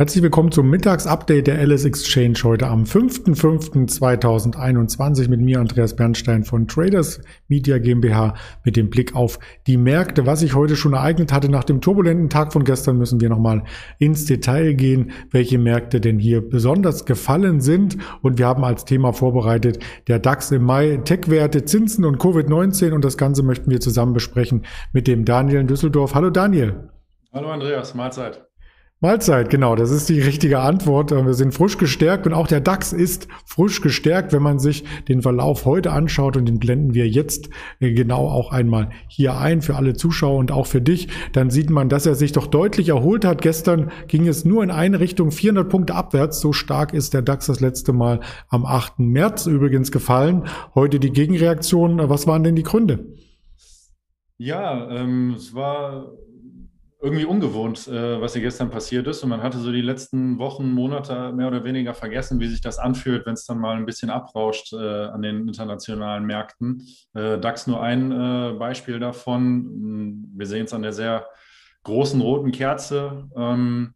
Herzlich willkommen zum Mittagsupdate der Alice Exchange heute am 5.5.2021 mit mir Andreas Bernstein von Traders Media GmbH mit dem Blick auf die Märkte. Was sich heute schon ereignet hatte nach dem turbulenten Tag von gestern, müssen wir nochmal ins Detail gehen, welche Märkte denn hier besonders gefallen sind. Und wir haben als Thema vorbereitet der DAX im Mai, Tech-Werte, Zinsen und Covid-19 und das Ganze möchten wir zusammen besprechen mit dem Daniel in Düsseldorf. Hallo Daniel. Hallo Andreas, Mahlzeit. Mahlzeit, genau, das ist die richtige Antwort. Wir sind frisch gestärkt und auch der DAX ist frisch gestärkt, wenn man sich den Verlauf heute anschaut und den blenden wir jetzt äh, genau auch einmal hier ein für alle Zuschauer und auch für dich. Dann sieht man, dass er sich doch deutlich erholt hat. Gestern ging es nur in eine Richtung, 400 Punkte abwärts. So stark ist der DAX das letzte Mal am 8. März übrigens gefallen. Heute die Gegenreaktion. Was waren denn die Gründe? Ja, ähm, es war irgendwie ungewohnt, äh, was hier gestern passiert ist. Und man hatte so die letzten Wochen, Monate mehr oder weniger vergessen, wie sich das anfühlt, wenn es dann mal ein bisschen abrauscht äh, an den internationalen Märkten. Äh, DAX nur ein äh, Beispiel davon. Wir sehen es an der sehr großen roten Kerze. Ähm,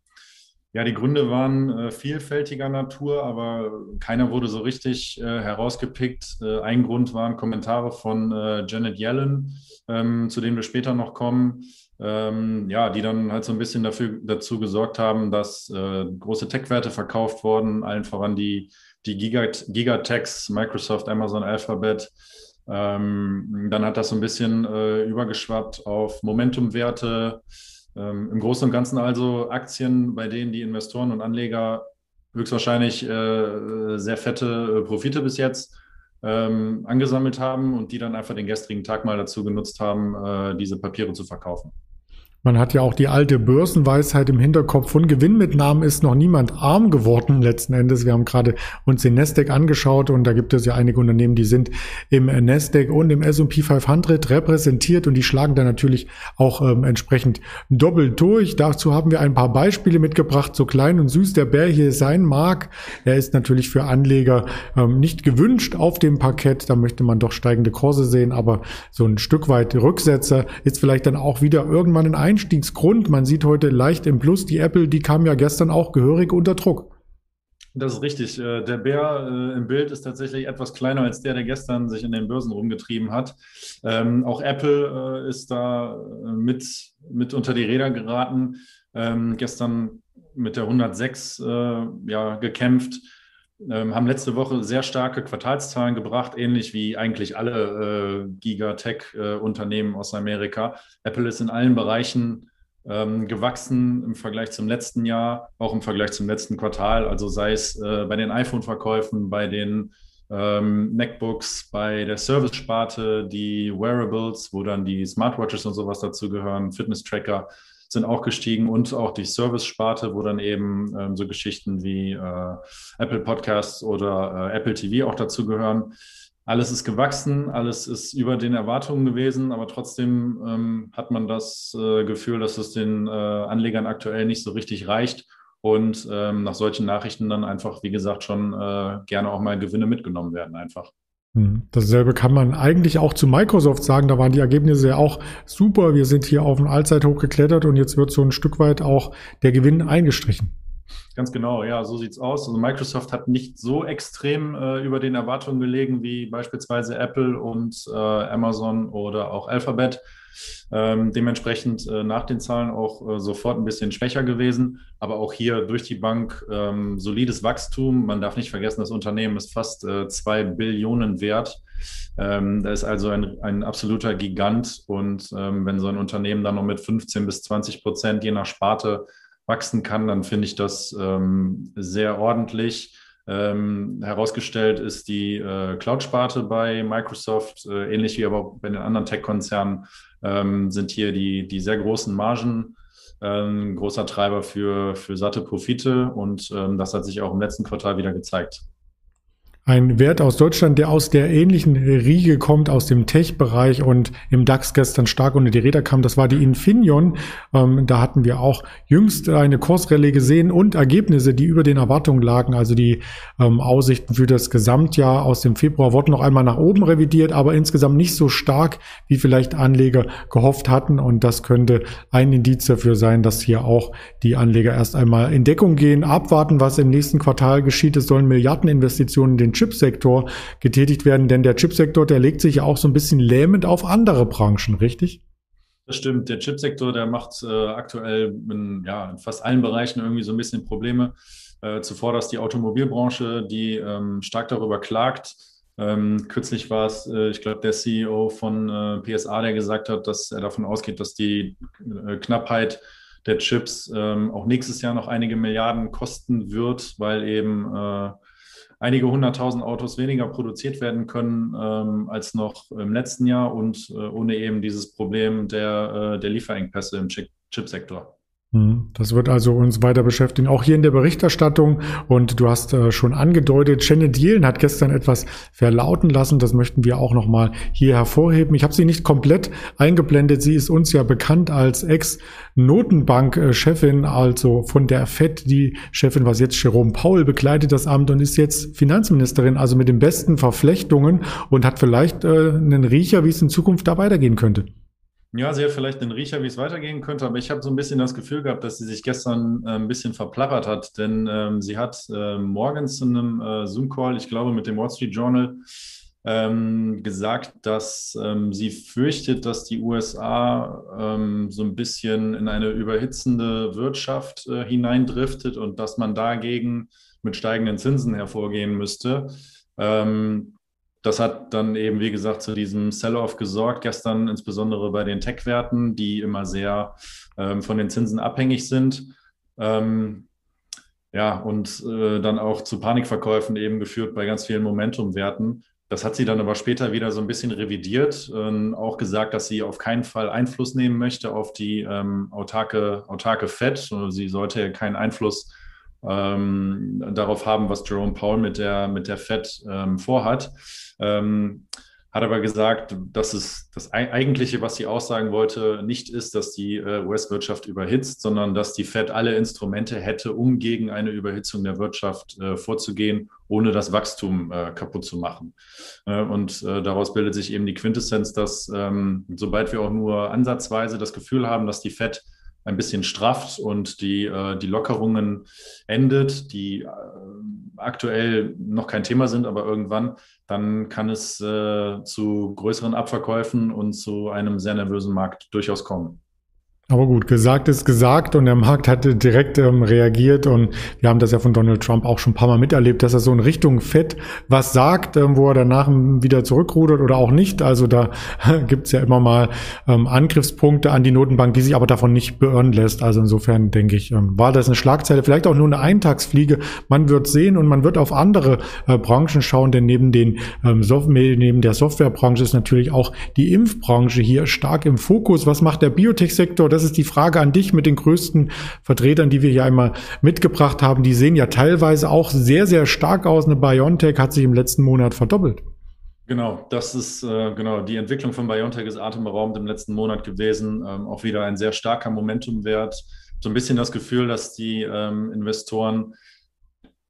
ja, die Gründe waren äh, vielfältiger Natur, aber keiner wurde so richtig äh, herausgepickt. ein Grund waren Kommentare von Janet Yellen, ähm, zu denen wir später noch kommen ähm, ja, die dann halt so ein bisschen dafür, dazu gesorgt haben, dass äh, große Tech-Werte verkauft wurden, allen voran die, die Gigat Gigatechs, Microsoft, Amazon, Alphabet. Ähm, dann hat das so ein bisschen äh, übergeschwappt auf Momentum-Werte. Ähm, Im Großen und Ganzen also Aktien, bei denen die Investoren und Anleger höchstwahrscheinlich äh, sehr fette äh, Profite bis jetzt ähm, angesammelt haben und die dann einfach den gestrigen Tag mal dazu genutzt haben, äh, diese Papiere zu verkaufen. Man hat ja auch die alte Börsenweisheit im Hinterkopf. Von Gewinnmitnahmen ist noch niemand arm geworden letzten Endes. Wir haben gerade uns den Nasdaq angeschaut und da gibt es ja einige Unternehmen, die sind im Nasdaq und im S&P 500 repräsentiert und die schlagen da natürlich auch ähm, entsprechend doppelt durch. Dazu haben wir ein paar Beispiele mitgebracht. So klein und süß der Bär hier sein mag, er ist natürlich für Anleger ähm, nicht gewünscht auf dem Parkett. Da möchte man doch steigende Kurse sehen, aber so ein Stück weit Rücksetzer ist vielleicht dann auch wieder irgendwann ein Einstiegsgrund. Man sieht heute leicht im Plus, die Apple, die kam ja gestern auch gehörig unter Druck. Das ist richtig. Äh, der Bär äh, im Bild ist tatsächlich etwas kleiner als der, der gestern sich in den Börsen rumgetrieben hat. Ähm, auch Apple äh, ist da mit, mit unter die Räder geraten. Ähm, gestern mit der 106 ja, gekämpft. Ähm, haben letzte Woche sehr starke Quartalszahlen gebracht, ähnlich wie eigentlich alle äh, Gigatech-Unternehmen äh, aus Amerika. Apple ist in allen Bereichen ähm, gewachsen im Vergleich zum letzten Jahr, auch im Vergleich zum letzten Quartal. Also sei es äh, bei den iPhone-Verkäufen, bei den ähm, MacBooks, bei der Service-Sparte, die Wearables, wo dann die Smartwatches und sowas dazu gehören, Fitness-Tracker sind auch gestiegen und auch die Service-Sparte, wo dann eben ähm, so Geschichten wie äh, Apple Podcasts oder äh, Apple TV auch dazu gehören. Alles ist gewachsen, alles ist über den Erwartungen gewesen, aber trotzdem ähm, hat man das äh, Gefühl, dass es den äh, Anlegern aktuell nicht so richtig reicht und ähm, nach solchen Nachrichten dann einfach, wie gesagt, schon äh, gerne auch mal Gewinne mitgenommen werden einfach. Hm. Dasselbe kann man eigentlich auch zu Microsoft sagen. Da waren die Ergebnisse ja auch super. Wir sind hier auf ein Allzeithoch geklettert und jetzt wird so ein Stück weit auch der Gewinn eingestrichen. Ganz genau, ja, so sieht's aus. Also Microsoft hat nicht so extrem äh, über den Erwartungen gelegen wie beispielsweise Apple und äh, Amazon oder auch Alphabet. Ähm, dementsprechend äh, nach den Zahlen auch äh, sofort ein bisschen schwächer gewesen, aber auch hier durch die Bank ähm, solides Wachstum. Man darf nicht vergessen, das Unternehmen ist fast äh, zwei Billionen wert. Ähm, da ist also ein, ein absoluter Gigant und ähm, wenn so ein Unternehmen dann noch mit 15 bis 20 Prozent je nach Sparte wachsen kann, dann finde ich das ähm, sehr ordentlich. Ähm, herausgestellt ist die äh, Cloud-Sparte bei Microsoft, äh, ähnlich wie aber bei den anderen Tech-Konzernen, ähm, sind hier die, die sehr großen Margen ähm, großer Treiber für, für satte Profite und ähm, das hat sich auch im letzten Quartal wieder gezeigt. Ein Wert aus Deutschland, der aus der ähnlichen Riege kommt, aus dem Tech-Bereich und im DAX gestern stark unter die Räder kam, das war die Infineon. Ähm, da hatten wir auch jüngst eine Kursrallye gesehen und Ergebnisse, die über den Erwartungen lagen. Also die ähm, Aussichten für das Gesamtjahr aus dem Februar wurden noch einmal nach oben revidiert, aber insgesamt nicht so stark, wie vielleicht Anleger gehofft hatten. Und das könnte ein Indiz dafür sein, dass hier auch die Anleger erst einmal in Deckung gehen, abwarten, was im nächsten Quartal geschieht. Es sollen Milliardeninvestitionen in den Chipsektor getätigt werden, denn der Chipsektor, der legt sich ja auch so ein bisschen lähmend auf andere Branchen, richtig? Das stimmt. Der Chipsektor, der macht äh, aktuell in, ja, in fast allen Bereichen irgendwie so ein bisschen Probleme. Äh, zuvor dass die Automobilbranche, die ähm, stark darüber klagt. Ähm, kürzlich war es, äh, ich glaube, der CEO von äh, PSA, der gesagt hat, dass er davon ausgeht, dass die äh, Knappheit der Chips ähm, auch nächstes Jahr noch einige Milliarden kosten wird, weil eben äh, einige hunderttausend Autos weniger produziert werden können ähm, als noch im letzten Jahr und äh, ohne eben dieses Problem der, äh, der Lieferengpässe im Chipsektor. Hm, das wird also uns weiter beschäftigen, auch hier in der Berichterstattung. Und du hast äh, schon angedeutet, Janet Yellen hat gestern etwas verlauten lassen. Das möchten wir auch nochmal hier hervorheben. Ich habe sie nicht komplett eingeblendet. Sie ist uns ja bekannt als Ex-Notenbank-Chefin, also von der FED, die Chefin, was jetzt Jerome Paul bekleidet das Amt und ist jetzt Finanzministerin, also mit den besten Verflechtungen und hat vielleicht äh, einen Riecher, wie es in Zukunft da weitergehen könnte. Ja, sie hat vielleicht einen Riecher, wie es weitergehen könnte, aber ich habe so ein bisschen das Gefühl gehabt, dass sie sich gestern äh, ein bisschen verplappert hat, denn ähm, sie hat äh, morgens in einem äh, Zoom-Call, ich glaube mit dem Wall Street Journal, ähm, gesagt, dass ähm, sie fürchtet, dass die USA ähm, so ein bisschen in eine überhitzende Wirtschaft äh, hineindriftet und dass man dagegen mit steigenden Zinsen hervorgehen müsste. Ähm, das hat dann eben, wie gesagt, zu diesem Sell-off gesorgt, gestern insbesondere bei den Tech-Werten, die immer sehr ähm, von den Zinsen abhängig sind. Ähm, ja, und äh, dann auch zu Panikverkäufen eben geführt bei ganz vielen Momentum-Werten. Das hat sie dann aber später wieder so ein bisschen revidiert, äh, auch gesagt, dass sie auf keinen Fall Einfluss nehmen möchte auf die ähm, autarke, autarke Fed. Sie sollte ja keinen Einfluss ähm, darauf haben, was Jerome Powell mit der, mit der Fed ähm, vorhat. Ähm, hat aber gesagt, dass es das Eigentliche, was sie aussagen wollte, nicht ist, dass die äh, US-Wirtschaft überhitzt, sondern dass die Fed alle Instrumente hätte, um gegen eine Überhitzung der Wirtschaft äh, vorzugehen, ohne das Wachstum äh, kaputt zu machen. Und daraus bildet sich eben die Quintessenz, dass ähm, sobald wir auch nur ansatzweise das Gefühl haben, dass die Fed ein bisschen strafft und die, äh, die Lockerungen endet, die äh, aktuell noch kein Thema sind, aber irgendwann, dann kann es äh, zu größeren Abverkäufen und zu einem sehr nervösen Markt durchaus kommen. Aber gut, gesagt ist gesagt und der Markt hat direkt ähm, reagiert und wir haben das ja von Donald Trump auch schon ein paar Mal miterlebt, dass er so in Richtung Fett was sagt, ähm, wo er danach wieder zurückrudert oder auch nicht. Also da gibt's ja immer mal ähm, Angriffspunkte an die Notenbank, die sich aber davon nicht beirren lässt. Also insofern denke ich, ähm, war das eine Schlagzeile, vielleicht auch nur eine Eintagsfliege. Man wird sehen und man wird auf andere äh, Branchen schauen, denn neben den ähm, Software, neben der Softwarebranche ist natürlich auch die Impfbranche hier stark im Fokus. Was macht der Biotech-Sektor? Das ist die Frage an dich mit den größten Vertretern, die wir hier einmal mitgebracht haben. Die sehen ja teilweise auch sehr, sehr stark aus. Eine BioNTech hat sich im letzten Monat verdoppelt. Genau, das ist äh, genau die Entwicklung von BioNTech ist atemberaubend im letzten Monat gewesen. Ähm, auch wieder ein sehr starker Momentumwert. So ein bisschen das Gefühl, dass die ähm, Investoren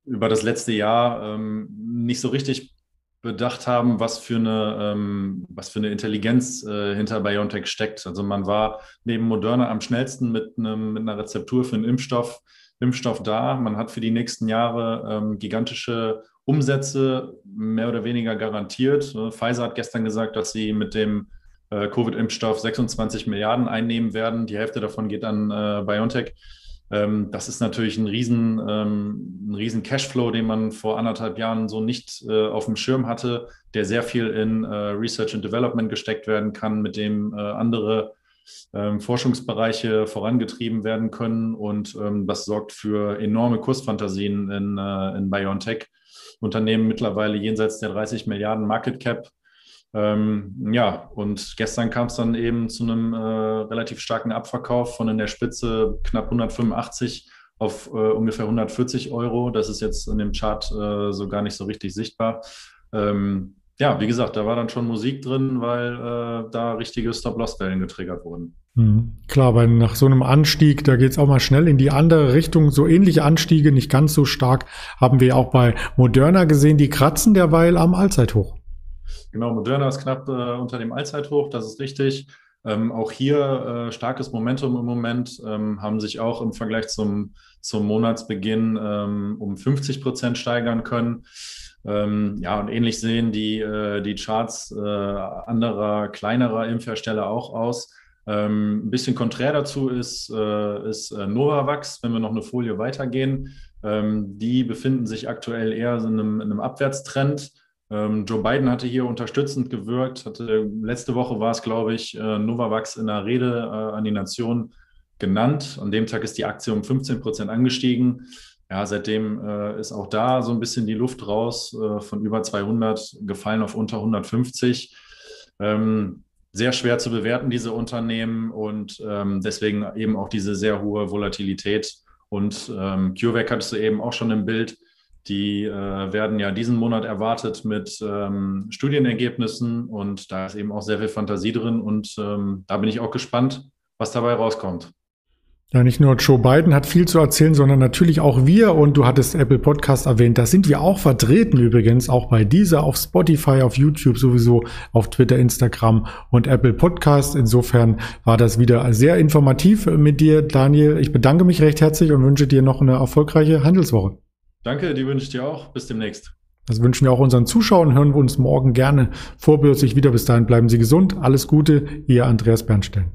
über das letzte Jahr ähm, nicht so richtig bedacht haben, was für eine, ähm, was für eine Intelligenz äh, hinter BioNTech steckt. Also man war neben Moderna am schnellsten mit, einem, mit einer Rezeptur für einen Impfstoff, Impfstoff da. Man hat für die nächsten Jahre ähm, gigantische Umsätze mehr oder weniger garantiert. Äh, Pfizer hat gestern gesagt, dass sie mit dem äh, Covid-Impfstoff 26 Milliarden einnehmen werden. Die Hälfte davon geht an äh, BioNTech. Ähm, das ist natürlich ein riesen, ähm, ein riesen Cashflow, den man vor anderthalb Jahren so nicht äh, auf dem Schirm hatte, der sehr viel in äh, Research and Development gesteckt werden kann, mit dem äh, andere ähm, Forschungsbereiche vorangetrieben werden können. Und das sorgt für enorme Kursfantasien in, in BioNTech. Unternehmen mittlerweile jenseits der 30 Milliarden Market Cap ähm, ja, und gestern kam es dann eben zu einem äh, relativ starken Abverkauf von in der Spitze knapp 185 auf äh, ungefähr 140 Euro. Das ist jetzt in dem Chart äh, so gar nicht so richtig sichtbar. Ähm, ja, wie gesagt, da war dann schon Musik drin, weil äh, da richtige Stop-Loss-Wellen getriggert wurden. Mhm. Klar, weil nach so einem Anstieg, da geht's auch mal schnell in die andere Richtung. So ähnliche Anstiege, nicht ganz so stark, haben wir auch bei Moderna gesehen. Die kratzen derweil am Allzeithoch. Genau, Moderna ist knapp äh, unter dem Allzeithoch, das ist richtig. Ähm, auch hier äh, starkes Momentum im Moment, ähm, haben sich auch im Vergleich zum, zum Monatsbeginn ähm, um 50 Prozent steigern können. Ähm, ja, und ähnlich sehen die, äh, die Charts äh, anderer, kleinerer Impfhersteller auch aus. Ähm, ein bisschen konträr dazu ist, äh, ist äh, Novavax, wenn wir noch eine Folie weitergehen. Ähm, die befinden sich aktuell eher in einem, in einem Abwärtstrend. Ähm, Joe Biden hatte hier unterstützend gewirkt. Hatte, letzte Woche war es, glaube ich, äh, Novavax in einer Rede äh, an die Nation genannt. An dem Tag ist die Aktie um 15 Prozent angestiegen. Ja, seitdem äh, ist auch da so ein bisschen die Luft raus, äh, von über 200 gefallen auf unter 150. Ähm, sehr schwer zu bewerten, diese Unternehmen und ähm, deswegen eben auch diese sehr hohe Volatilität. Und ähm, CureVac hattest du eben auch schon im Bild. Die äh, werden ja diesen Monat erwartet mit ähm, Studienergebnissen und da ist eben auch sehr viel Fantasie drin und ähm, da bin ich auch gespannt, was dabei rauskommt. Ja, nicht nur Joe Biden hat viel zu erzählen, sondern natürlich auch wir. Und du hattest Apple Podcast erwähnt. Da sind wir auch vertreten übrigens, auch bei dieser, auf Spotify, auf YouTube sowieso, auf Twitter, Instagram und Apple Podcast. Insofern war das wieder sehr informativ mit dir, Daniel. Ich bedanke mich recht herzlich und wünsche dir noch eine erfolgreiche Handelswoche. Danke, die wünsche ich dir auch. Bis demnächst. Das wünschen wir auch unseren Zuschauern. Hören wir uns morgen gerne vorbörslich wieder. Bis dahin bleiben Sie gesund. Alles Gute. Ihr Andreas Bernstein.